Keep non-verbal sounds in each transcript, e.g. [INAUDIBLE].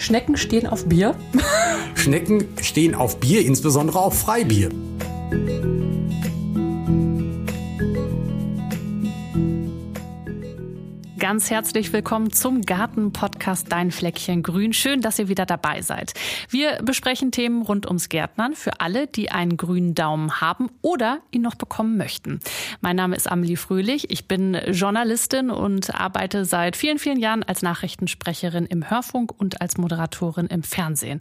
Schnecken stehen auf Bier? Schnecken stehen auf Bier, insbesondere auf Freibier. Ganz herzlich willkommen zum Garten-Podcast Dein Fleckchen Grün. Schön, dass ihr wieder dabei seid. Wir besprechen Themen rund ums Gärtnern für alle, die einen grünen Daumen haben oder ihn noch bekommen möchten. Mein Name ist Amelie Fröhlich. Ich bin Journalistin und arbeite seit vielen, vielen Jahren als Nachrichtensprecherin im Hörfunk und als Moderatorin im Fernsehen.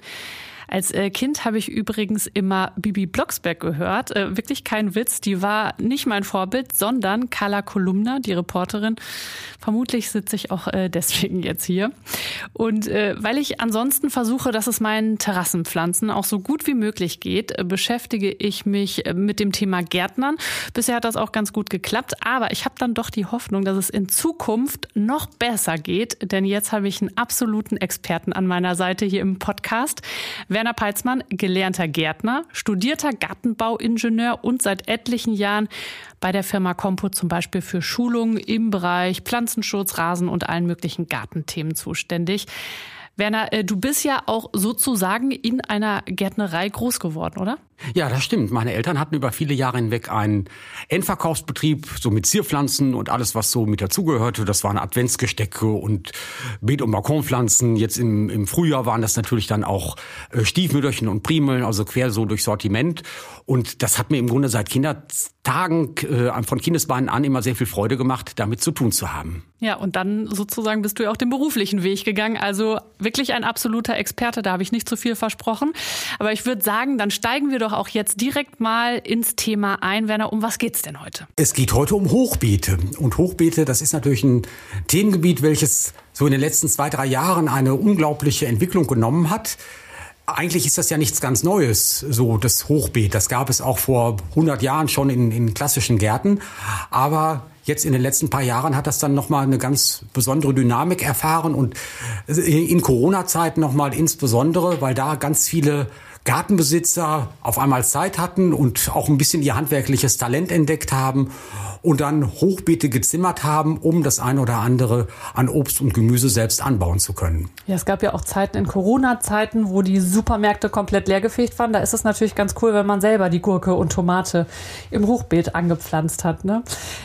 Als äh, Kind habe ich übrigens immer Bibi Blocksberg gehört. Äh, wirklich kein Witz. Die war nicht mein Vorbild, sondern Carla Kolumna, die Reporterin. Vermutlich sitze ich auch äh, deswegen jetzt hier. Und weil ich ansonsten versuche, dass es meinen Terrassenpflanzen auch so gut wie möglich geht, beschäftige ich mich mit dem Thema Gärtnern. Bisher hat das auch ganz gut geklappt, aber ich habe dann doch die Hoffnung, dass es in Zukunft noch besser geht, denn jetzt habe ich einen absoluten Experten an meiner Seite hier im Podcast. Werner Peitzmann, gelernter Gärtner, studierter Gartenbauingenieur und seit etlichen Jahren bei der Firma Compo zum Beispiel für Schulungen im Bereich Pflanzenschutz, Rasen und allen möglichen Gartenthemen zuständig. Werner, äh, du bist ja auch sozusagen in einer Gärtnerei groß geworden, oder? Ja, das stimmt. Meine Eltern hatten über viele Jahre hinweg einen Endverkaufsbetrieb, so mit Zierpflanzen und alles, was so mit dazugehörte. Das waren Adventsgestecke und Beet- und Balkonpflanzen. Jetzt im, im Frühjahr waren das natürlich dann auch äh, Stiefmütterchen und Primeln, also quer so durch Sortiment. Und das hat mir im Grunde seit Kindertagen, äh, von Kindesbeinen an immer sehr viel Freude gemacht, damit zu tun zu haben. Ja, und dann sozusagen bist du ja auch den beruflichen Weg gegangen. Also wirklich ein absoluter Experte, da habe ich nicht zu viel versprochen. Aber ich würde sagen, dann steigen wir doch auch jetzt direkt mal ins Thema ein. Werner, um was geht's denn heute? Es geht heute um Hochbeete. Und Hochbeete, das ist natürlich ein Themengebiet, welches so in den letzten zwei, drei Jahren eine unglaubliche Entwicklung genommen hat. Eigentlich ist das ja nichts ganz Neues, so das Hochbeet. Das gab es auch vor 100 Jahren schon in, in klassischen Gärten. Aber jetzt in den letzten paar Jahren hat das dann nochmal eine ganz besondere Dynamik erfahren und in Corona-Zeiten nochmal insbesondere, weil da ganz viele Gartenbesitzer auf einmal Zeit hatten und auch ein bisschen ihr handwerkliches Talent entdeckt haben und dann Hochbeete gezimmert haben, um das eine oder andere an Obst und Gemüse selbst anbauen zu können. Ja, es gab ja auch Zeiten in Corona-Zeiten, wo die Supermärkte komplett leergefegt waren. Da ist es natürlich ganz cool, wenn man selber die Gurke und Tomate im Hochbeet angepflanzt hat. Ne?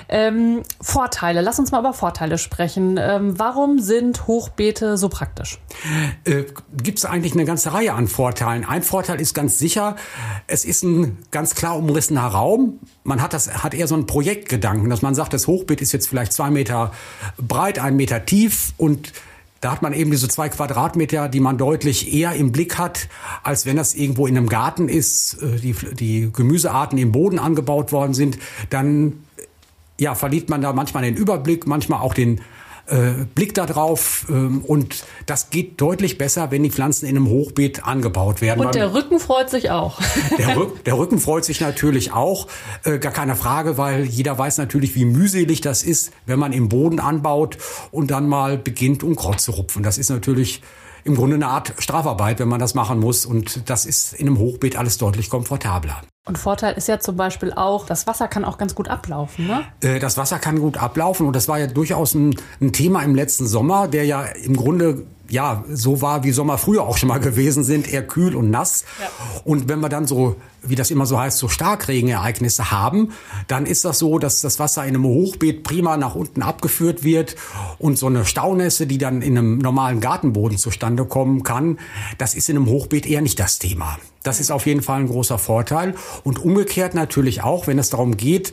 Ähm, Vorteile, lass uns mal über Vorteile sprechen. Ähm, warum sind Hochbeete so praktisch? Äh, Gibt es eigentlich eine ganze Reihe an Vorteilen. Ein Vorteil ist ganz sicher, es ist ein ganz klar umrissener Raum. Man hat das, hat eher so ein Projektgedanken, dass man sagt, das Hochbeet ist jetzt vielleicht zwei Meter breit, ein Meter tief und da hat man eben diese zwei Quadratmeter, die man deutlich eher im Blick hat, als wenn das irgendwo in einem Garten ist, äh, die, die Gemüsearten im Boden angebaut worden sind. Dann ja, verliert man da manchmal den Überblick, manchmal auch den Blick darauf ähm, und das geht deutlich besser, wenn die Pflanzen in einem Hochbeet angebaut werden. Und der Rücken freut sich auch. [LAUGHS] Der, Rück, der Rücken freut sich natürlich auch, äh, gar keine Frage, weil jeder weiß natürlich, wie mühselig das ist, wenn man im Boden anbaut und dann mal beginnt, Unkraut zu rupfen. Das ist natürlich im Grunde eine Art Strafarbeit, wenn man das machen muss. Und das ist in einem Hochbeet alles deutlich komfortabler. Und Vorteil ist ja zum Beispiel auch, das Wasser kann auch ganz gut ablaufen, ne? Äh, das Wasser kann gut ablaufen und das war ja durchaus ein, ein Thema im letzten Sommer, der ja im Grunde ja, so war, wie Sommer früher auch schon mal gewesen sind, eher kühl und nass. Ja. Und wenn wir dann so, wie das immer so heißt, so Starkregenereignisse haben, dann ist das so, dass das Wasser in einem Hochbeet prima nach unten abgeführt wird und so eine Staunässe, die dann in einem normalen Gartenboden zustande kommen kann, das ist in einem Hochbeet eher nicht das Thema. Das ist auf jeden Fall ein großer Vorteil. Und umgekehrt natürlich auch, wenn es darum geht,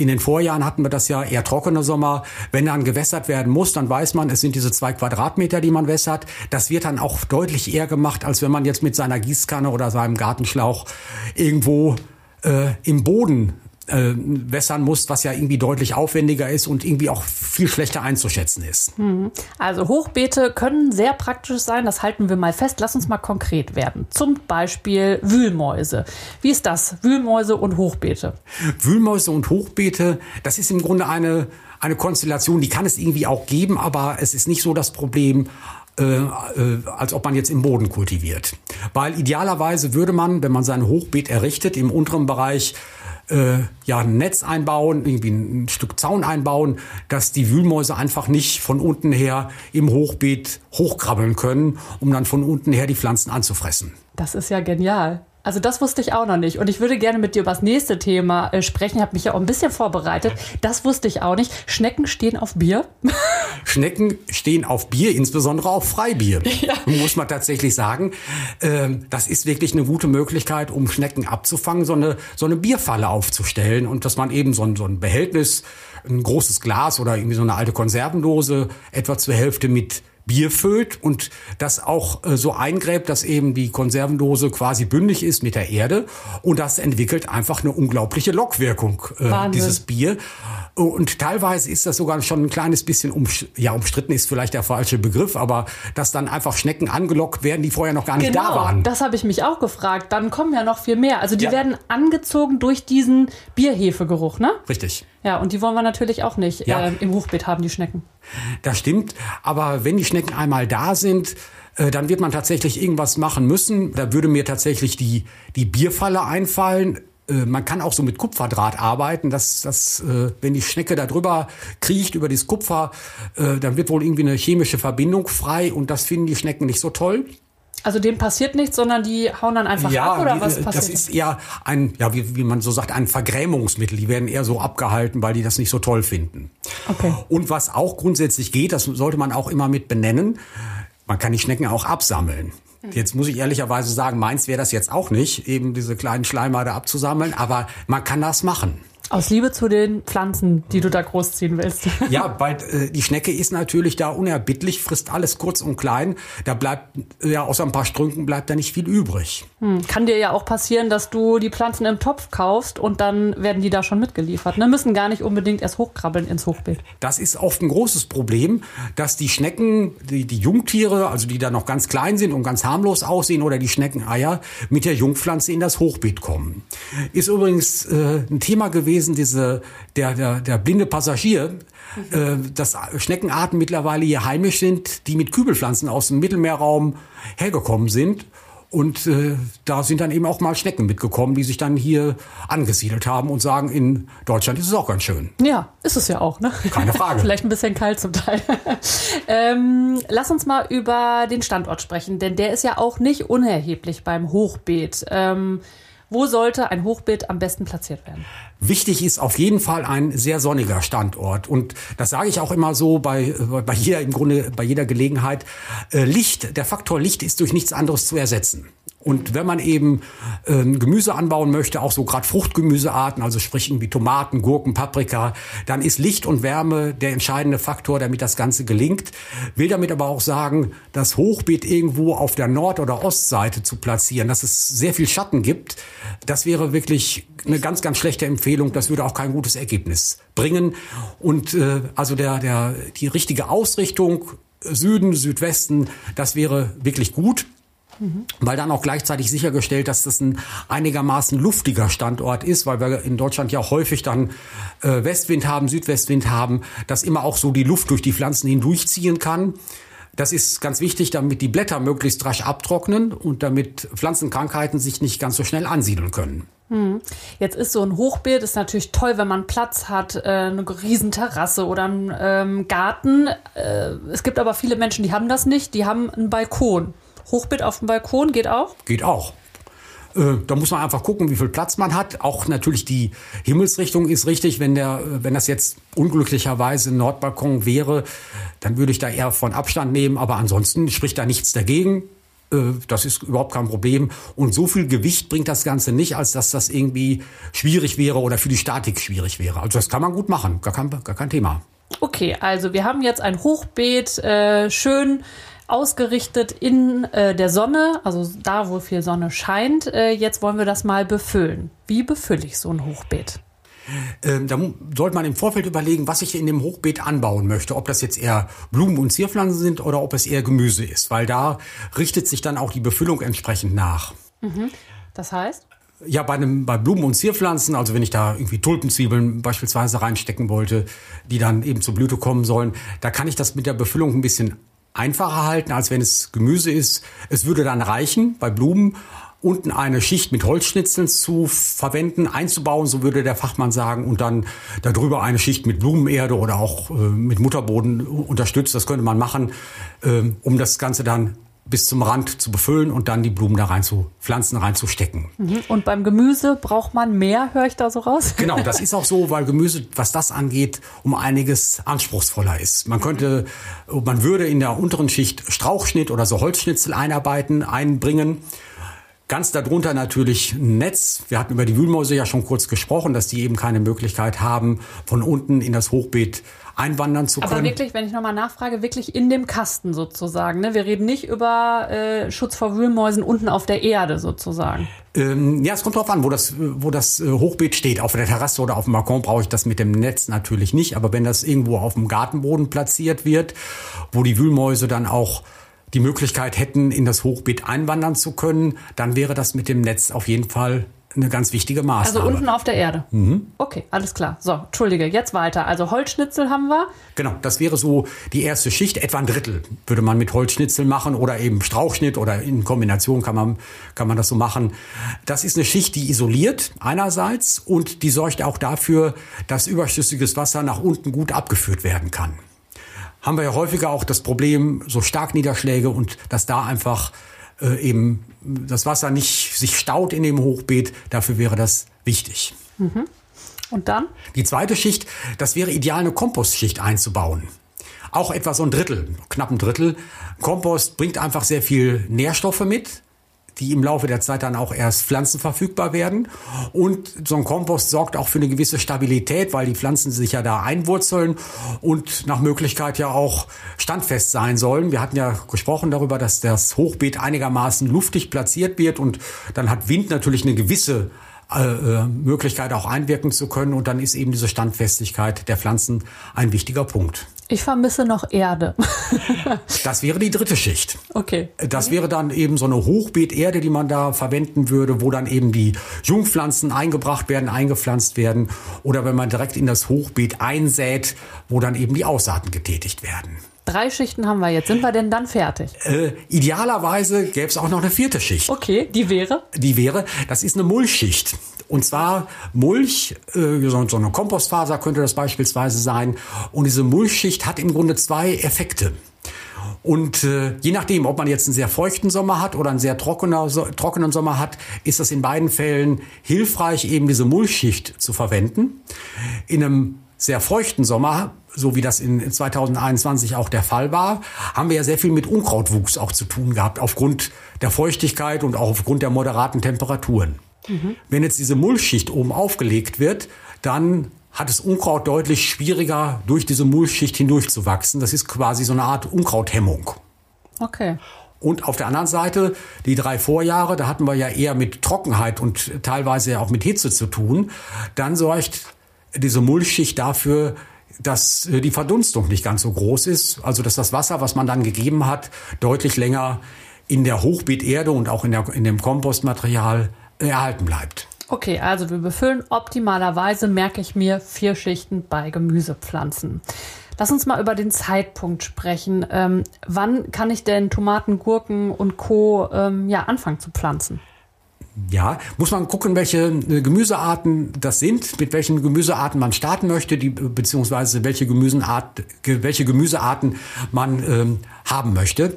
in den Vorjahren hatten wir das ja eher trockene Sommer. Wenn dann gewässert werden muss, dann weiß man, es sind diese zwei Quadratmeter, die man wässert. Das wird dann auch deutlich eher gemacht, als wenn man jetzt mit seiner Gießkanne oder seinem Gartenschlauch irgendwo äh, im Boden äh, wässern muss, was ja irgendwie deutlich aufwendiger ist und irgendwie auch viel schlechter einzuschätzen ist. Mhm. Also Hochbeete können sehr praktisch sein, das halten wir mal fest. Lass uns mal konkret werden. Zum Beispiel Wühlmäuse. Wie ist das? Wühlmäuse und Hochbeete? Wühlmäuse und Hochbeete, das ist im Grunde eine, eine Konstellation, die kann es irgendwie auch geben, aber es ist nicht so das Problem, äh, äh, als ob man jetzt im Boden kultiviert. Weil idealerweise würde man, wenn man sein Hochbeet errichtet, im unteren Bereich äh, ja ein Netz einbauen, irgendwie ein Stück Zaun einbauen, dass die Wühlmäuse einfach nicht von unten her im Hochbeet hochkrabbeln können, um dann von unten her die Pflanzen anzufressen. Das ist ja genial. Also das wusste ich auch noch nicht. Und ich würde gerne mit dir über das nächste Thema äh, sprechen. Ich habe mich ja auch ein bisschen vorbereitet. Das wusste ich auch nicht. Schnecken stehen auf Bier. [LAUGHS] Schnecken stehen auf Bier, insbesondere auf Freibier. [LAUGHS] Ja. Muss man tatsächlich sagen. Ähm, das ist wirklich eine gute Möglichkeit, um Schnecken abzufangen, so eine, so eine Bierfalle aufzustellen und dass man eben so ein, so ein Behältnis, ein großes Glas oder irgendwie so eine alte Konservendose etwa zur Hälfte mit Bier füllt und das auch äh, so eingräbt, dass eben die Konservendose quasi bündig ist mit der Erde. Und das entwickelt einfach eine unglaubliche Lockwirkung, äh, dieses Bier. Und teilweise ist das sogar schon ein kleines bisschen um, ja, umstritten ist vielleicht der falsche Begriff, aber dass dann einfach Schnecken angelockt werden, die vorher noch gar nicht genau, da waren. Das habe ich mich auch gefragt. Dann kommen ja noch viel mehr. Also die ja. werden angezogen durch diesen Bierhefegeruch, ne? Richtig. Ja, und die wollen wir natürlich auch nicht ja. äh, im Hochbeet haben, die Schnecken. Das stimmt. Aber wenn die Schnecken einmal da sind, äh, dann wird man tatsächlich irgendwas machen müssen. Da würde mir tatsächlich die, die Bierfalle einfallen. Äh, man kann auch so mit Kupferdraht arbeiten, dass, dass äh, wenn die Schnecke da drüber kriecht, über das Kupfer, dann wird wohl irgendwie eine chemische Verbindung frei und das finden die Schnecken nicht so toll. Also dem passiert nichts, sondern die hauen dann einfach ja, ab oder die, was passiert? Das ist eher ein, ja, wie, wie man so sagt, ein Vergrämungsmittel. Die werden eher so abgehalten, weil die das nicht so toll finden. Okay. Und was auch grundsätzlich geht, das sollte man auch immer mit benennen, man kann die Schnecken auch absammeln. Jetzt muss ich ehrlicherweise sagen, meins wäre das jetzt auch nicht, eben diese kleinen Schleimer da abzusammeln, aber man kann das machen. Aus Liebe zu den Pflanzen, die du da großziehen willst. [LAUGHS] Ja, weil äh, die Schnecke ist natürlich da unerbittlich, frisst alles kurz und klein. Da bleibt ja außer ein paar Strünken bleibt da nicht viel übrig. Hm. Kann dir ja auch passieren, dass du die Pflanzen im Topf kaufst und dann werden die da schon mitgeliefert. Ne? Müssen gar nicht unbedingt erst hochkrabbeln ins Hochbeet. Das ist oft ein großes Problem, dass die Schnecken, die, die Jungtiere, also die da noch ganz klein sind und ganz harmlos aussehen oder die Schneckeneier mit der Jungpflanze in das Hochbeet kommen. Ist übrigens äh, ein Thema gewesen, gewesen, diese, der, der, der blinde Passagier, mhm. äh, dass Schneckenarten mittlerweile hier heimisch sind, die mit Kübelpflanzen aus dem Mittelmeerraum hergekommen sind. Und äh, da sind dann eben auch mal Schnecken mitgekommen, die sich dann hier angesiedelt haben und sagen, in Deutschland ist es auch ganz schön. Ja, ist es ja auch, ne? Keine Frage. [LAUGHS] Vielleicht ein bisschen kalt zum Teil. [LAUGHS] ähm, lass uns mal über den Standort sprechen, denn der ist ja auch nicht unerheblich beim Hochbeet. Ähm, wo sollte ein Hochbeet am besten platziert werden? Wichtig ist auf jeden Fall ein sehr sonniger Standort. Und das sage ich auch immer so bei, bei jeder, im Grunde bei jeder Gelegenheit. Äh, Licht, der Faktor Licht ist durch nichts anderes zu ersetzen. Und wenn man eben ähm, Gemüse anbauen möchte, auch so gerade Fruchtgemüsearten, also sprich irgendwie Tomaten, Gurken, Paprika, dann ist Licht und Wärme der entscheidende Faktor, damit das Ganze gelingt. Will damit aber auch sagen, das Hochbeet irgendwo auf der Nord- oder Ostseite zu platzieren, dass es sehr viel Schatten gibt, das wäre wirklich eine ganz, ganz schlechte Empfehlung. Das würde auch kein gutes Ergebnis bringen. Und äh, also der, der, die richtige Ausrichtung Süden, Südwesten, das wäre wirklich gut. Mhm. Weil dann auch gleichzeitig sichergestellt, dass das ein einigermaßen luftiger Standort ist, weil wir in Deutschland ja häufig dann äh, Westwind haben, Südwestwind haben, dass immer auch so die Luft durch die Pflanzen hindurchziehen kann. Das ist ganz wichtig, damit die Blätter möglichst rasch abtrocknen und damit Pflanzenkrankheiten sich nicht ganz so schnell ansiedeln können. Hm. Jetzt ist so ein Hochbeet, ist natürlich toll, wenn man Platz hat, äh, eine riesen Terrasse oder einen ähm, Garten. Äh, es gibt aber viele Menschen, die haben das nicht, die haben einen Balkon. Hochbeet auf dem Balkon geht auch? Geht auch. Äh, da muss man einfach gucken, wie viel Platz man hat. Auch natürlich die Himmelsrichtung ist richtig. Wenn der, wenn das jetzt unglücklicherweise ein Nordbalkon wäre, dann würde ich da eher von Abstand nehmen. Aber ansonsten spricht da nichts dagegen. Äh, das ist überhaupt kein Problem. Und so viel Gewicht bringt das Ganze nicht, als dass das irgendwie schwierig wäre oder für die Statik schwierig wäre. Also das kann man gut machen. Gar kein, gar kein Thema. Okay, also wir haben jetzt ein Hochbeet, äh, schön ausgerichtet in äh, der Sonne, also da, wo viel Sonne scheint. Äh, jetzt wollen wir das mal befüllen. Wie befülle ich so ein Hochbeet? Ähm, da sollte man im Vorfeld überlegen, was ich in dem Hochbeet anbauen möchte. Ob das jetzt eher Blumen und Zierpflanzen sind oder ob es eher Gemüse ist. Weil da richtet sich dann auch die Befüllung entsprechend nach. Mhm. Das heißt? Ja, bei, einem, bei Blumen und Zierpflanzen, also wenn ich da irgendwie Tulpenzwiebeln beispielsweise reinstecken wollte, die dann eben zur Blüte kommen sollen, da kann ich das mit der Befüllung ein bisschen einfacher halten, als wenn es Gemüse ist. Es würde dann reichen bei Blumen. unten eine Schicht mit Holzschnitzeln zu verwenden, einzubauen, so würde der Fachmann sagen, und dann darüber eine Schicht mit Blumenerde oder auch äh, mit Mutterboden unterstützt. Das könnte man machen, äh, um das Ganze dann bis zum Rand zu befüllen und dann die Blumen da rein zu pflanzen, reinzustecken. Mhm. Und beim Gemüse braucht man mehr, höre ich da so raus? [LAUGHS] Genau, das ist auch so, weil Gemüse, was das angeht, um einiges anspruchsvoller ist. Man könnte, man würde in der unteren Schicht Strauchschnitt oder so Holzschnitzel einarbeiten, einbringen. Ganz darunter natürlich ein Netz. Wir hatten über die Wühlmäuse ja schon kurz gesprochen, dass die eben keine Möglichkeit haben, von unten in das Hochbeet einwandern zu können. Aber wirklich, wenn ich nochmal nachfrage, wirklich in dem Kasten sozusagen. Ne? Wir reden nicht über äh, Schutz vor Wühlmäusen unten auf der Erde sozusagen. Ähm, ja, es kommt drauf an, wo das, wo das äh, Hochbeet steht. Auf der Terrasse oder auf dem Balkon brauche ich das mit dem Netz natürlich nicht. Aber wenn das irgendwo auf dem Gartenboden platziert wird, wo die Wühlmäuse dann auch die Möglichkeit hätten, in das Hochbeet einwandern zu können, dann wäre das mit dem Netz auf jeden Fall eine ganz wichtige Maßnahme. Also unten auf der Erde. Mhm. Okay, alles klar. So, Entschuldige, jetzt weiter. Also Holzschnitzel haben wir. Genau, das wäre so die erste Schicht, etwa ein Drittel würde man mit Holzschnitzel machen oder eben Strauchschnitt oder in Kombination kann man, kann man das so machen. Das ist eine Schicht, die isoliert einerseits und die sorgt auch dafür, dass überschüssiges Wasser nach unten gut abgeführt werden kann. Haben wir ja häufiger auch das Problem, so Starkniederschläge und dass da einfach äh, eben das Wasser nicht sich staut in dem Hochbeet. Dafür wäre das wichtig. Mhm. Und dann? Die zweite Schicht, das wäre ideal, eine Kompostschicht einzubauen. Auch etwa so ein Drittel, knapp ein Drittel. Kompost bringt einfach sehr viel Nährstoffe mit die im Laufe der Zeit dann auch erst pflanzenverfügbar werden. Und so ein Kompost sorgt auch für eine gewisse Stabilität, weil die Pflanzen sich ja da einwurzeln und nach Möglichkeit ja auch standfest sein sollen. Wir hatten ja gesprochen darüber, dass das Hochbeet einigermaßen luftig platziert wird und dann hat Wind natürlich eine gewisse äh, äh, Möglichkeit auch einwirken zu können und dann ist eben diese Standfestigkeit der Pflanzen ein wichtiger Punkt. Ich vermisse noch Erde. [LAUGHS] das wäre die dritte Schicht. Okay. Das wäre dann eben so eine Hochbeeterde, die man da verwenden würde, wo dann eben die Jungpflanzen eingebracht werden, eingepflanzt werden. Oder wenn man direkt in das Hochbeet einsät, wo dann eben die Aussaaten getätigt werden. Drei Schichten haben wir jetzt. Sind wir denn dann fertig? Äh, idealerweise gäbe es auch noch eine vierte Schicht. Okay, die wäre? Die wäre, das ist eine Mulchschicht. Und zwar Mulch, äh, so, so eine Kompostfaser könnte das beispielsweise sein. Und diese Mulchschicht hat im Grunde zwei Effekte. Und äh, je nachdem, ob man jetzt einen sehr feuchten Sommer hat oder einen sehr trockener, so, trockenen Sommer hat, ist es in beiden Fällen hilfreich, eben diese Mulchschicht zu verwenden. In einem sehr feuchten Sommer, so wie das in 2021 auch der Fall war, haben wir ja sehr viel mit Unkrautwuchs auch zu tun gehabt, aufgrund der Feuchtigkeit und auch aufgrund der moderaten Temperaturen. Mhm. Wenn jetzt diese Mulchschicht oben aufgelegt wird, dann hat es Unkraut deutlich schwieriger, durch diese Mulchschicht hindurchzuwachsen. Das ist quasi so eine Art Unkrauthemmung. Okay. Und auf der anderen Seite, die drei Vorjahre, da hatten wir ja eher mit Trockenheit und teilweise auch mit Hitze zu tun. Dann sorgt diese Mulchschicht dafür, dass äh, die Verdunstung nicht ganz so groß ist, also dass das Wasser, was man dann gegeben hat, deutlich länger in der Hochbeeterde und auch in, der, in dem Kompostmaterial erhalten bleibt. Okay, also wir befüllen optimalerweise, merke ich mir, vier Schichten bei Gemüsepflanzen. Lass uns mal über den Zeitpunkt sprechen. Ähm, wann kann ich denn Tomaten, Gurken und Co. Ähm, ja, anfangen zu pflanzen? Ja, muss man gucken, welche äh, Gemüsearten das sind, mit welchen Gemüsearten man starten möchte, die, beziehungsweise welche, Gemüseart, welche Gemüsearten man ähm, haben möchte.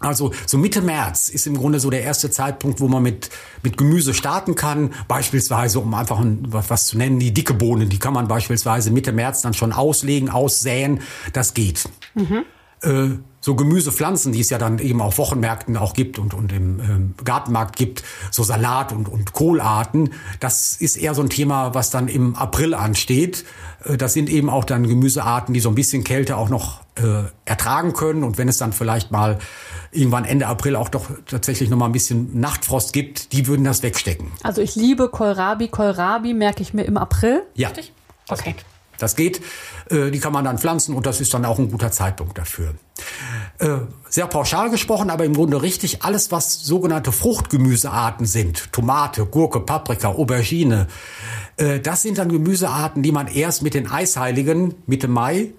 Also so Mitte März ist im Grunde so der erste Zeitpunkt, wo man mit, mit Gemüse starten kann. Beispielsweise, um einfach ein, was, was zu nennen, die dicke Bohnen, die kann man beispielsweise Mitte März dann schon auslegen, aussäen. Das geht. Mhm. Äh, so Gemüsepflanzen, die es ja dann eben auf Wochenmärkten auch gibt und, und im ähm, Gartenmarkt gibt, so Salat- und, und Kohlarten, das ist eher so ein Thema, was dann im April ansteht. Äh, das sind eben auch dann Gemüsearten, die so ein bisschen Kälte auch noch äh, ertragen können. Und wenn es dann vielleicht mal irgendwann Ende April auch doch tatsächlich noch mal ein bisschen Nachtfrost gibt, die würden das wegstecken. Also ich liebe Kohlrabi. Kohlrabi merke ich mir im April. Ja, Richtig? okay. Das geht, äh, die kann man dann pflanzen und das ist dann auch ein guter Zeitpunkt dafür. Äh, sehr pauschal gesprochen, aber im Grunde richtig, alles was sogenannte Fruchtgemüsearten sind, Tomate, Gurke, Paprika, Aubergine, äh, das sind dann Gemüsearten, die man erst mit den Eisheiligen Mitte Mai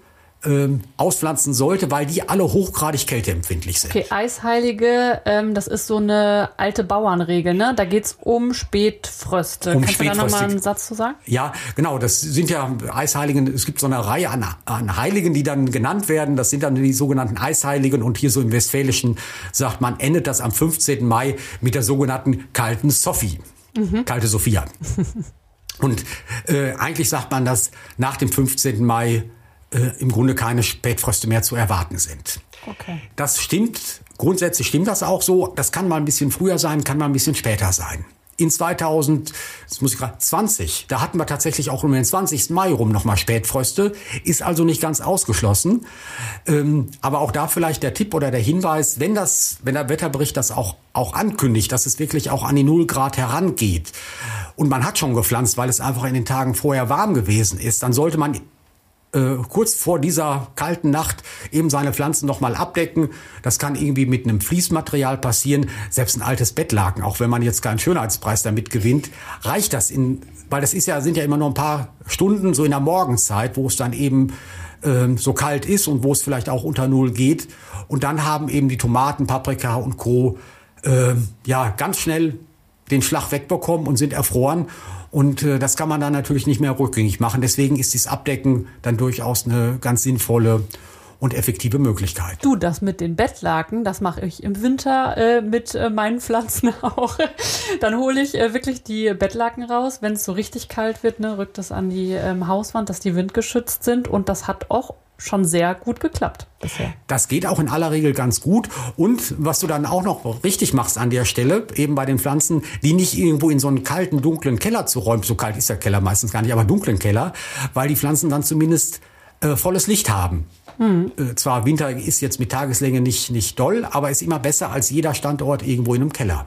ähm, auspflanzen sollte, weil die alle hochgradig kälteempfindlich sind. Okay, Eisheilige, ähm, das ist so eine alte Bauernregel, ne? Da geht's um Spätfröste. Um Kannst du da nochmal einen Satz zu sagen? Ja, genau. Das sind ja Eisheiligen. Es gibt so eine Reihe an, an Heiligen, die dann genannt werden. Das sind dann die sogenannten Eisheiligen. Und hier so im Westfälischen sagt man, endet das am 15. Mai mit der sogenannten kalten Sophie. Mhm. Kalte Sophia. [LAUGHS] Und äh, eigentlich sagt man, dass nach dem 15. Mai äh, im Grunde keine Spätfröste mehr zu erwarten sind. Okay. Das stimmt, grundsätzlich stimmt das auch so. Das kann mal ein bisschen früher sein, kann mal ein bisschen später sein. In 2000, das muss ich gerade, 20, da hatten wir tatsächlich auch um den 20. Mai rum nochmal Spätfröste, ist also nicht ganz ausgeschlossen. Ähm, aber auch da vielleicht der Tipp oder der Hinweis, wenn das, wenn der Wetterbericht das auch, auch ankündigt, dass es wirklich auch an die Null Grad herangeht und man hat schon gepflanzt, weil es einfach in den Tagen vorher warm gewesen ist, dann sollte man äh, kurz vor dieser kalten Nacht eben seine Pflanzen nochmal abdecken. Das kann irgendwie mit einem Fließmaterial passieren. Selbst ein altes Bettlaken, auch wenn man jetzt keinen Schönheitspreis damit gewinnt, reicht das in, weil das ist ja, sind ja immer nur ein paar Stunden so in der Morgenzeit, wo es dann eben ähm, so kalt ist und wo es vielleicht auch unter Null geht. Und dann haben eben die Tomaten, Paprika und Co. Äh, ja ganz schnell den Schlag wegbekommen und sind erfroren. Und äh, das kann man dann natürlich nicht mehr rückgängig machen. Deswegen ist dieses Abdecken dann durchaus eine ganz sinnvolle und effektive Möglichkeit. Du, das mit den Bettlaken, das mache ich im Winter äh, mit äh, meinen Pflanzen [LAUGHS] auch. Dann hole ich äh, wirklich die Bettlaken raus. Wenn es so richtig kalt wird, ne, rückt das an die ähm, Hauswand, dass die windgeschützt sind. Und das hat auch schon sehr gut geklappt bisher. Das geht auch in aller Regel ganz gut. Und was du dann auch noch richtig machst an der Stelle, eben bei den Pflanzen, die nicht irgendwo in so einen kalten, dunklen Keller zu räumen. So kalt ist der Keller meistens gar nicht, aber dunklen Keller, weil die Pflanzen dann zumindest äh, volles Licht haben. Mhm. Äh, zwar Winter ist jetzt mit Tageslänge nicht, nicht doll, aber ist immer besser als jeder Standort irgendwo in einem Keller.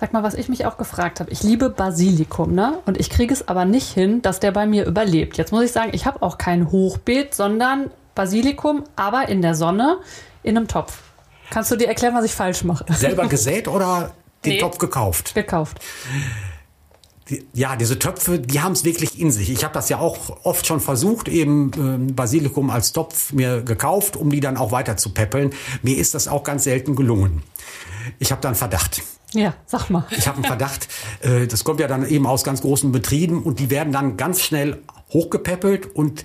Sag mal, was ich mich auch gefragt habe. Ich liebe Basilikum, ne? Und ich kriege es aber nicht hin, dass der bei mir überlebt. Jetzt muss ich sagen, ich habe auch kein Hochbeet, sondern Basilikum, aber in der Sonne in einem Topf. Kannst du dir erklären, was ich falsch mache? Selber gesät oder [LAUGHS] den nee, Topf gekauft? Gekauft. Ja, diese Töpfe, die haben es wirklich in sich. Ich habe das ja auch oft schon versucht, eben äh, Basilikum als Topf mir gekauft, um die dann auch weiter zu peppeln. Mir ist das auch ganz selten gelungen. Ich habe da einen Verdacht. Ja, sag mal. Ich habe einen Verdacht. Äh, das kommt ja dann eben aus ganz großen Betrieben und die werden dann ganz schnell hochgepäppelt und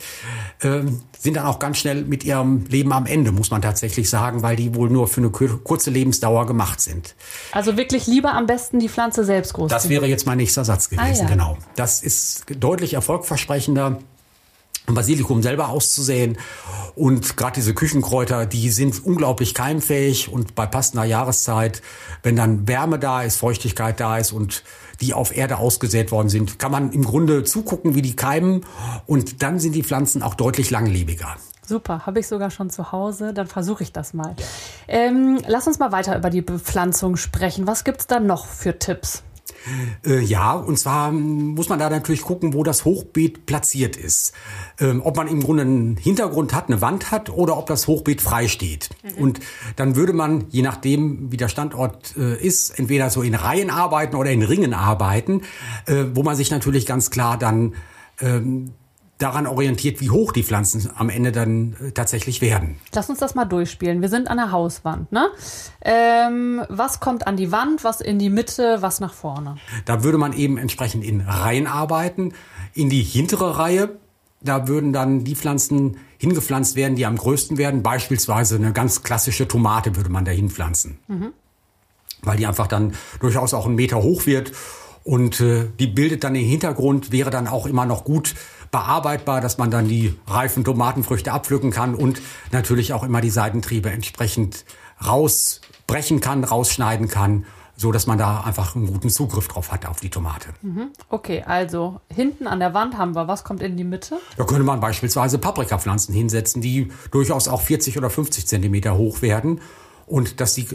äh, sind dann auch ganz schnell mit ihrem Leben am Ende, muss man tatsächlich sagen, weil die wohl nur für eine kurze Lebensdauer gemacht sind. Also wirklich lieber am besten die Pflanze selbst groß. Das wäre jetzt mein nächster Satz gewesen, ah, ja. genau. Das ist deutlich erfolgversprechender. Basilikum selber auszusäen. Und gerade diese Küchenkräuter, die sind unglaublich keimfähig und bei passender Jahreszeit, wenn dann Wärme da ist, Feuchtigkeit da ist und die auf Erde ausgesät worden sind, kann man im Grunde zugucken, wie die keimen und dann sind die Pflanzen auch deutlich langlebiger. Super, habe ich sogar schon zu Hause. Dann versuche ich das mal. Ähm, lass uns mal weiter über die Bepflanzung sprechen. Was gibt es da noch für Tipps? Äh, ja, und zwar muss man da natürlich gucken, wo das Hochbeet platziert ist. Ähm, ob man im Grunde einen Hintergrund hat, eine Wand hat oder ob das Hochbeet frei steht. Mhm. Und dann würde man, je nachdem, wie der Standort äh, ist, entweder so in Reihen arbeiten oder in Ringen arbeiten, äh, wo man sich natürlich ganz klar dann ähm, daran orientiert, wie hoch die Pflanzen am Ende dann äh, tatsächlich werden. Lass uns das mal durchspielen. Wir sind an der Hauswand. Ne? Ähm, was kommt an die Wand, was in die Mitte, was nach vorne? Da würde man eben entsprechend in Reihen arbeiten. In die hintere Reihe, da würden dann die Pflanzen hingepflanzt werden, die am größten werden. Beispielsweise eine ganz klassische Tomate würde man da hinpflanzen. Mhm. Weil die einfach dann durchaus auch einen Meter hoch wird. Und äh, die bildet dann den Hintergrund, wäre dann auch immer noch gut bearbeitbar, dass man dann die reifen Tomatenfrüchte abpflücken kann und natürlich auch immer die Seitentriebe entsprechend rausbrechen kann, rausschneiden kann, so dass man da einfach einen guten Zugriff drauf hat auf die Tomate. Mhm. Okay, also hinten an der Wand haben wir, was kommt in die Mitte? Da könnte man beispielsweise Paprikapflanzen hinsetzen, die durchaus auch 40 oder 50 Zentimeter hoch werden und dass sie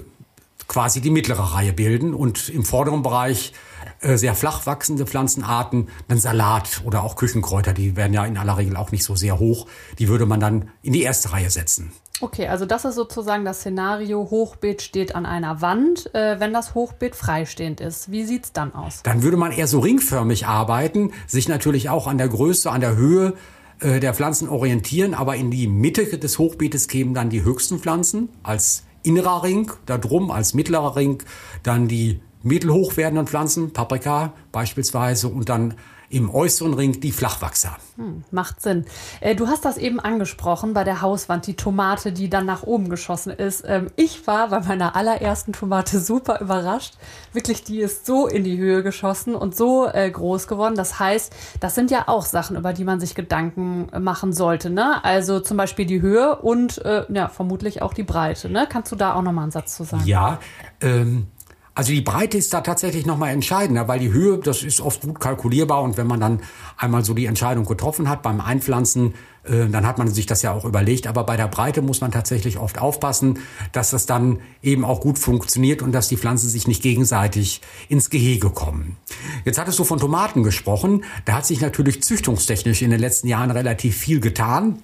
quasi die mittlere Reihe bilden und im vorderen Bereich äh, sehr flach wachsende Pflanzenarten, dann Salat oder auch Küchenkräuter, die werden ja in aller Regel auch nicht so sehr hoch. Die würde man dann in die erste Reihe setzen. Okay, also das ist sozusagen das Szenario, Hochbeet steht an einer Wand, äh, wenn das Hochbeet freistehend ist. Wie sieht es dann aus? Dann würde man eher so ringförmig arbeiten, sich natürlich auch an der Größe, an der Höhe äh, der Pflanzen orientieren, aber in die Mitte des Hochbeetes kämen dann die höchsten Pflanzen als innerer Ring, da drum als mittlerer Ring, dann die mittelhoch werdenden Pflanzen, Paprika beispielsweise und dann im äußeren Ring die Flachwachser. Hm, macht Sinn. Äh, du hast das eben angesprochen bei der Hauswand, die Tomate, die dann nach oben geschossen ist. Ähm, ich war bei meiner allerersten Tomate super überrascht. Wirklich, die ist so in die Höhe geschossen und so äh, groß geworden. Das heißt, das sind ja auch Sachen, über die man sich Gedanken machen sollte. Ne? Also zum Beispiel die Höhe und äh, ja, vermutlich auch die Breite. Ne? Kannst du da auch nochmal einen Satz zu sagen? Ja, ähm, also die Breite ist da tatsächlich nochmal entscheidender, weil die Höhe, das ist oft gut kalkulierbar und wenn man dann einmal so die Entscheidung getroffen hat beim Einpflanzen, äh, dann hat man sich das ja auch überlegt. Aber bei der Breite muss man tatsächlich oft aufpassen, dass das dann eben auch gut funktioniert und dass die Pflanzen sich nicht gegenseitig ins Gehege kommen. Jetzt hattest du von Tomaten gesprochen. Da hat sich natürlich züchtungstechnisch in den letzten Jahren relativ viel getan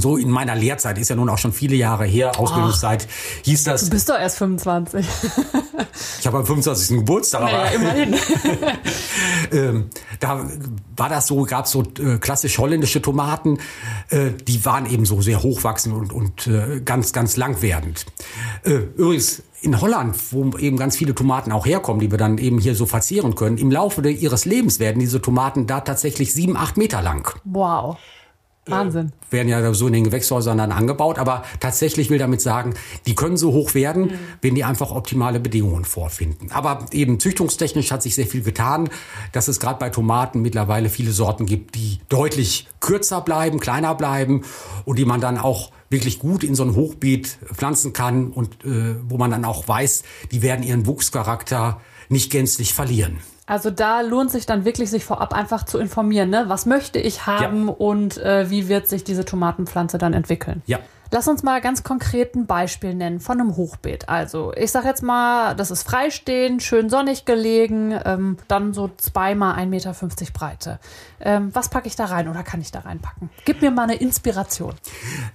so in meiner Lehrzeit, ist ja nun auch schon viele Jahre her, Ausbildungszeit, hieß das. Du bist doch erst 25. ich habe am 25. Geburtstag, aber. Naja, immerhin. [LAUGHS] ähm, da war das so, gab es so äh, klassisch holländische Tomaten, äh, die waren eben so sehr hochwachsend und, und äh, ganz, ganz langwerdend. Übrigens, in Holland, wo eben ganz viele Tomaten auch herkommen, die wir dann eben hier so verzehren können, im Laufe ihres Lebens werden diese Tomaten da tatsächlich sieben, acht Meter lang. Wow. Wahnsinn. Werden ja so in den Gewächshäusern dann angebaut, aber tatsächlich will damit sagen, die können so hoch werden, mhm. wenn die einfach optimale Bedingungen vorfinden. Aber eben züchtungstechnisch hat sich sehr viel getan, dass es gerade bei Tomaten mittlerweile viele Sorten gibt, die deutlich kürzer bleiben, kleiner bleiben und die man dann auch wirklich gut in so ein Hochbeet pflanzen kann und äh, wo man dann auch weiß, die werden ihren Wuchscharakter nicht gänzlich verlieren. Also da lohnt sich dann wirklich, sich vorab einfach zu informieren, ne? Was möchte ich haben ja. und äh, wie wird sich diese Tomatenpflanze dann entwickeln? Ja. Lass uns mal ganz konkret ein Beispiel nennen von einem Hochbeet. Also ich sag jetzt mal, das ist freistehend, schön sonnig gelegen, ähm, dann so zweimal 1,50 Meter Breite. Ähm, was packe ich da rein oder kann ich da reinpacken? Gib mir mal eine Inspiration.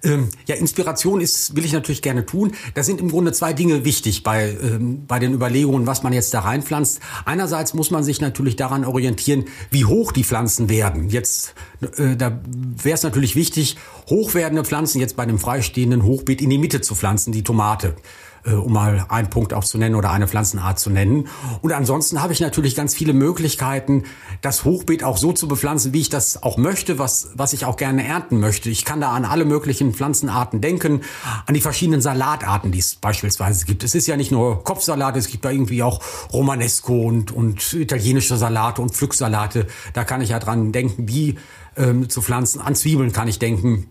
Ähm, ja, Inspiration ist, will ich natürlich gerne tun. Da sind im Grunde zwei Dinge wichtig bei, ähm, bei den Überlegungen, was man jetzt da reinpflanzt. Einerseits muss man sich natürlich daran orientieren, wie hoch die Pflanzen werden. Jetzt, äh, da wäre es natürlich wichtig, hochwerdende Pflanzen jetzt bei einem freistehenden Hochbeet in die Mitte zu pflanzen, die Tomate äh, um mal einen Punkt auch zu nennen oder eine Pflanzenart zu nennen. Und ansonsten habe ich natürlich ganz viele Möglichkeiten, das Hochbeet auch so zu bepflanzen, wie ich das auch möchte, was, was ich auch gerne ernten möchte. Ich kann da an alle möglichen Pflanzenarten denken, an die verschiedenen Salatarten, die es beispielsweise gibt. Es ist ja nicht nur Kopfsalat, es gibt da irgendwie auch Romanesco und, und italienische Salate und Pflücksalate. Da kann ich ja dran denken, wie ähm, zu pflanzen. An Zwiebeln kann ich denken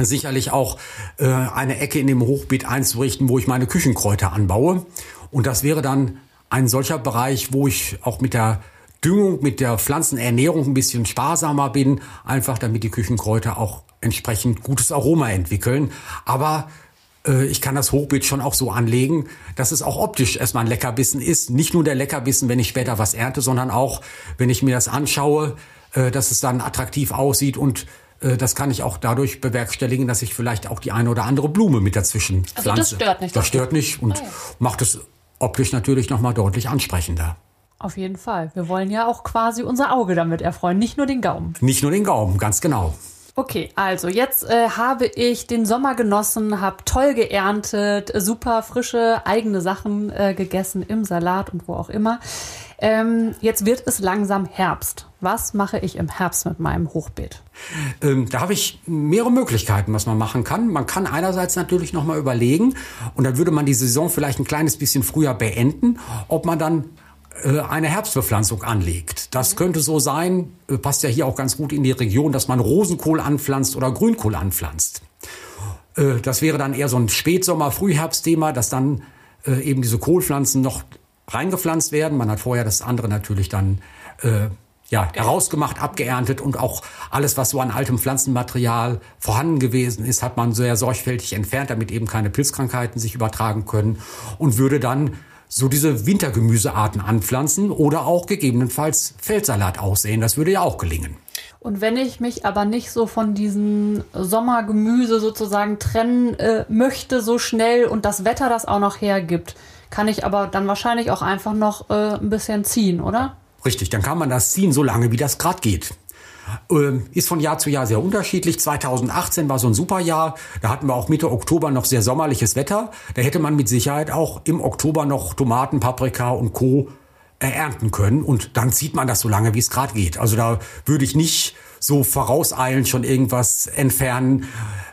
sicherlich auch äh, eine Ecke in dem Hochbeet einzurichten, wo ich meine Küchenkräuter anbaue. Und das wäre dann ein solcher Bereich, wo ich auch mit der Düngung, mit der Pflanzenernährung ein bisschen sparsamer bin, einfach damit die Küchenkräuter auch entsprechend gutes Aroma entwickeln. Aber äh, ich kann das Hochbeet schon auch so anlegen, dass es auch optisch erstmal ein Leckerbissen ist. Nicht nur der Leckerbissen, wenn ich später was ernte, sondern auch, wenn ich mir das anschaue, äh, dass es dann attraktiv aussieht und das kann ich auch dadurch bewerkstelligen, dass ich vielleicht auch die eine oder andere Blume mit dazwischen also pflanze. Das stört nicht. Das stört nicht und ah, ja. macht es optisch natürlich nochmal deutlich ansprechender. Auf jeden Fall. Wir wollen ja auch quasi unser Auge damit erfreuen, nicht nur den Gaumen. Nicht nur den Gaumen, ganz genau. Okay, also jetzt äh, habe ich den Sommer genossen, habe toll geerntet, super frische eigene Sachen äh, gegessen im Salat und wo auch immer. Ähm, jetzt wird es langsam Herbst. Was mache ich im Herbst mit meinem Hochbeet? Ähm, da habe ich mehrere Möglichkeiten, was man machen kann. Man kann einerseits natürlich noch mal überlegen und dann würde man die Saison vielleicht ein kleines bisschen früher beenden, ob man dann äh, eine Herbstbepflanzung anlegt. Das könnte so sein, äh, passt ja hier auch ganz gut in die Region, dass man Rosenkohl anpflanzt oder Grünkohl anpflanzt. Äh, das wäre dann eher so ein Spätsommer, Frühherbstthema, dass dann eben diese Kohlpflanzen noch reingepflanzt werden. Man hat vorher das andere natürlich dann ja, herausgemacht, abgeerntet und auch alles, was so an altem Pflanzenmaterial vorhanden gewesen ist, hat man sehr sorgfältig entfernt, damit eben keine Pilzkrankheiten sich übertragen können und würde dann so diese Wintergemüsearten anpflanzen oder auch gegebenenfalls Feldsalat aussehen. Das würde ja auch gelingen. Und wenn ich mich aber nicht so von diesem Sommergemüse sozusagen trennen äh, möchte so schnell und das Wetter das auch noch hergibt, kann ich aber dann wahrscheinlich auch einfach noch äh, ein bisschen ziehen, oder? Richtig, dann kann man das ziehen, so lange wie das gerade geht. Ähm, ist von Jahr zu Jahr sehr unterschiedlich. 2018 war so ein super Jahr. Da hatten wir auch Mitte Oktober noch sehr sommerliches Wetter. Da hätte man mit Sicherheit auch im Oktober noch Tomaten, Paprika und Co. ernten können. Und dann zieht man das so lange, wie es gerade geht. Also da würde ich nicht so vorauseilend schon irgendwas entfernen.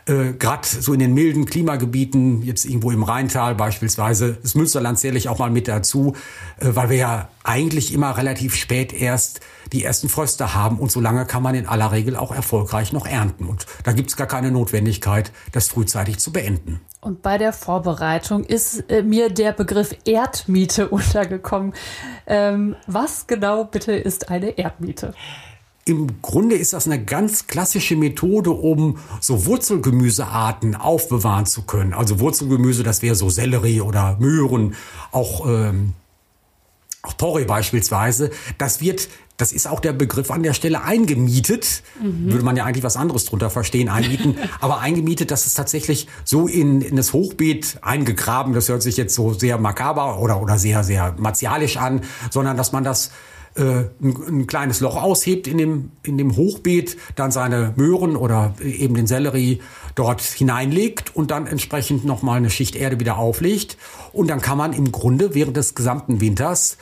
Äh, Gerade so in den milden Klimagebieten, jetzt irgendwo im Rheintal beispielsweise, das Münsterland zähle ich auch mal mit dazu, äh, weil wir ja eigentlich immer relativ spät erst die ersten Fröste haben und so lange kann man in aller Regel auch erfolgreich noch ernten. Und da gibt es gar keine Notwendigkeit, das frühzeitig zu beenden. Und bei der Vorbereitung ist äh, mir der Begriff Erdmiete [LAUGHS] untergekommen. Ähm, was genau bitte ist eine Erdmiete? Im Grunde ist das eine ganz klassische Methode, um so Wurzelgemüsearten aufbewahren zu können. Also Wurzelgemüse, das wäre so Sellerie oder Möhren, auch, ähm, auch Porree beispielsweise. Das wird das ist auch der Begriff an der Stelle eingemietet. Mhm. Würde man ja eigentlich was anderes drunter verstehen, einmieten. [LAUGHS] Aber eingemietet, das ist tatsächlich so in, in das Hochbeet eingegraben. Das hört sich jetzt so sehr makaber oder, oder sehr, sehr martialisch an, sondern dass man das äh, ein, ein, kleines Loch aushebt in dem, in dem Hochbeet, dann seine Möhren oder eben den Sellerie dort hineinlegt und dann entsprechend nochmal eine Schicht Erde wieder auflegt. Und dann kann man im Grunde während des gesamten Winters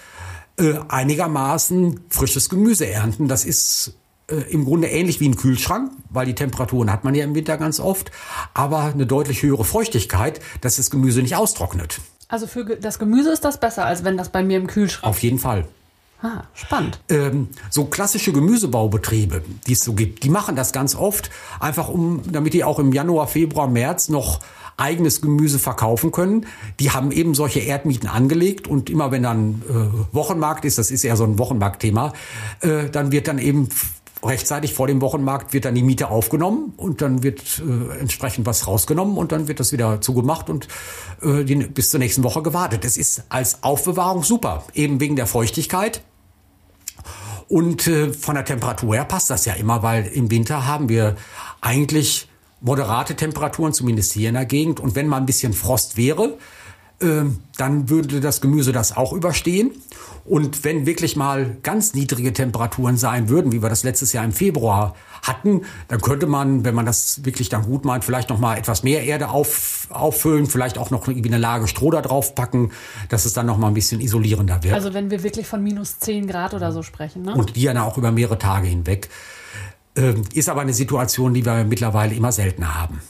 äh, einigermaßen frisches Gemüse ernten. Das ist äh, im Grunde ähnlich wie ein Kühlschrank, weil die Temperaturen hat man ja im Winter ganz oft, aber eine deutlich höhere Feuchtigkeit, dass das Gemüse nicht austrocknet. Also für das Gemüse ist das besser, als wenn das bei mir im Kühlschrank. Auf jeden Fall. Ah, spannend. Ähm, so klassische Gemüsebaubetriebe, die es so gibt, die machen das ganz oft, einfach um, damit die auch im Januar, Februar, März noch eigenes Gemüse verkaufen können. Die haben eben solche Erdmieten angelegt und immer wenn dann äh, Wochenmarkt ist, das ist eher so ein Wochenmarktthema, äh, dann wird dann eben rechtzeitig vor dem Wochenmarkt wird dann die Miete aufgenommen und dann wird äh, entsprechend was rausgenommen und dann wird das wieder zugemacht und äh, die, bis zur nächsten Woche gewartet. Das ist als Aufbewahrung super, eben wegen der Feuchtigkeit. Und äh, von der Temperatur her passt das ja immer, weil im Winter haben wir eigentlich moderate Temperaturen, zumindest hier in der Gegend. Und wenn mal ein bisschen Frost wäre, dann würde das Gemüse das auch überstehen. Und wenn wirklich mal ganz niedrige Temperaturen sein würden, wie wir das letztes Jahr im Februar hatten, dann könnte man, wenn man das wirklich dann gut meint, vielleicht noch mal etwas mehr Erde auf, auffüllen, vielleicht auch noch irgendwie eine Lage Stroh da drauf packen, dass es dann noch mal ein bisschen isolierender wird. Also wenn wir wirklich von minus 10 Grad oder so sprechen, ne? Und die ja auch über mehrere Tage hinweg. Äh, ist aber eine Situation, die wir mittlerweile immer seltener haben.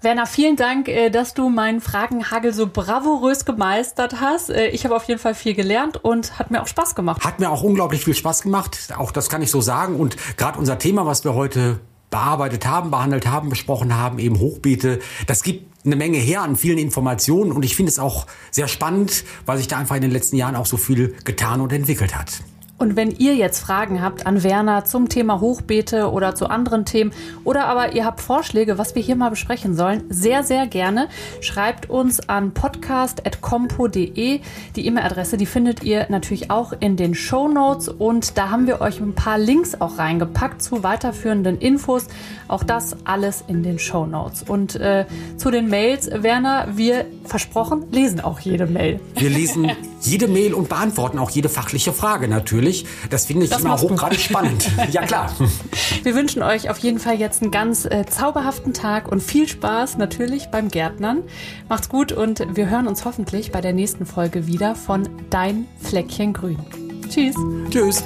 Werner, vielen Dank, äh, dass du meinen Fragenhagel so bravourös gemeistert hast. Äh, ich habe auf jeden Fall viel gelernt und hat mir auch Spaß gemacht. Hat mir auch unglaublich viel Spaß gemacht. Auch das kann ich so sagen. Und gerade unser Thema, was wir heute bearbeitet haben, behandelt haben, besprochen haben, eben Hochbeete, das gibt eine Menge her an vielen Informationen und ich finde es auch sehr spannend, weil sich da einfach in den letzten Jahren auch so viel getan und entwickelt hat. Und wenn ihr jetzt Fragen habt an Werner zum Thema Hochbeete oder zu anderen Themen oder aber ihr habt Vorschläge, was wir hier mal besprechen sollen, sehr, sehr gerne schreibt uns an podcast.compo.de. Die E-Mail-Adresse, die findet ihr natürlich auch in den Show Notes und da haben wir euch ein paar Links auch reingepackt zu weiterführenden Infos. Auch das alles in den Show Notes. Und äh, zu den Mails, Werner, wir versprochen, lesen auch jede Mail. Wir lesen jede Mail und beantworten auch jede fachliche Frage natürlich natürlich. Das finde ich das immer hochgradig spannend. [LAUGHS] ja, klar. [LAUGHS] Wir wünschen euch auf jeden Fall jetzt einen ganz äh, zauberhaften Tag und viel Spaß natürlich beim Gärtnern. Macht's gut und wir hören uns hoffentlich bei der nächsten Folge wieder von Dein Fleckchen Grün. Tschüss. Tschüss.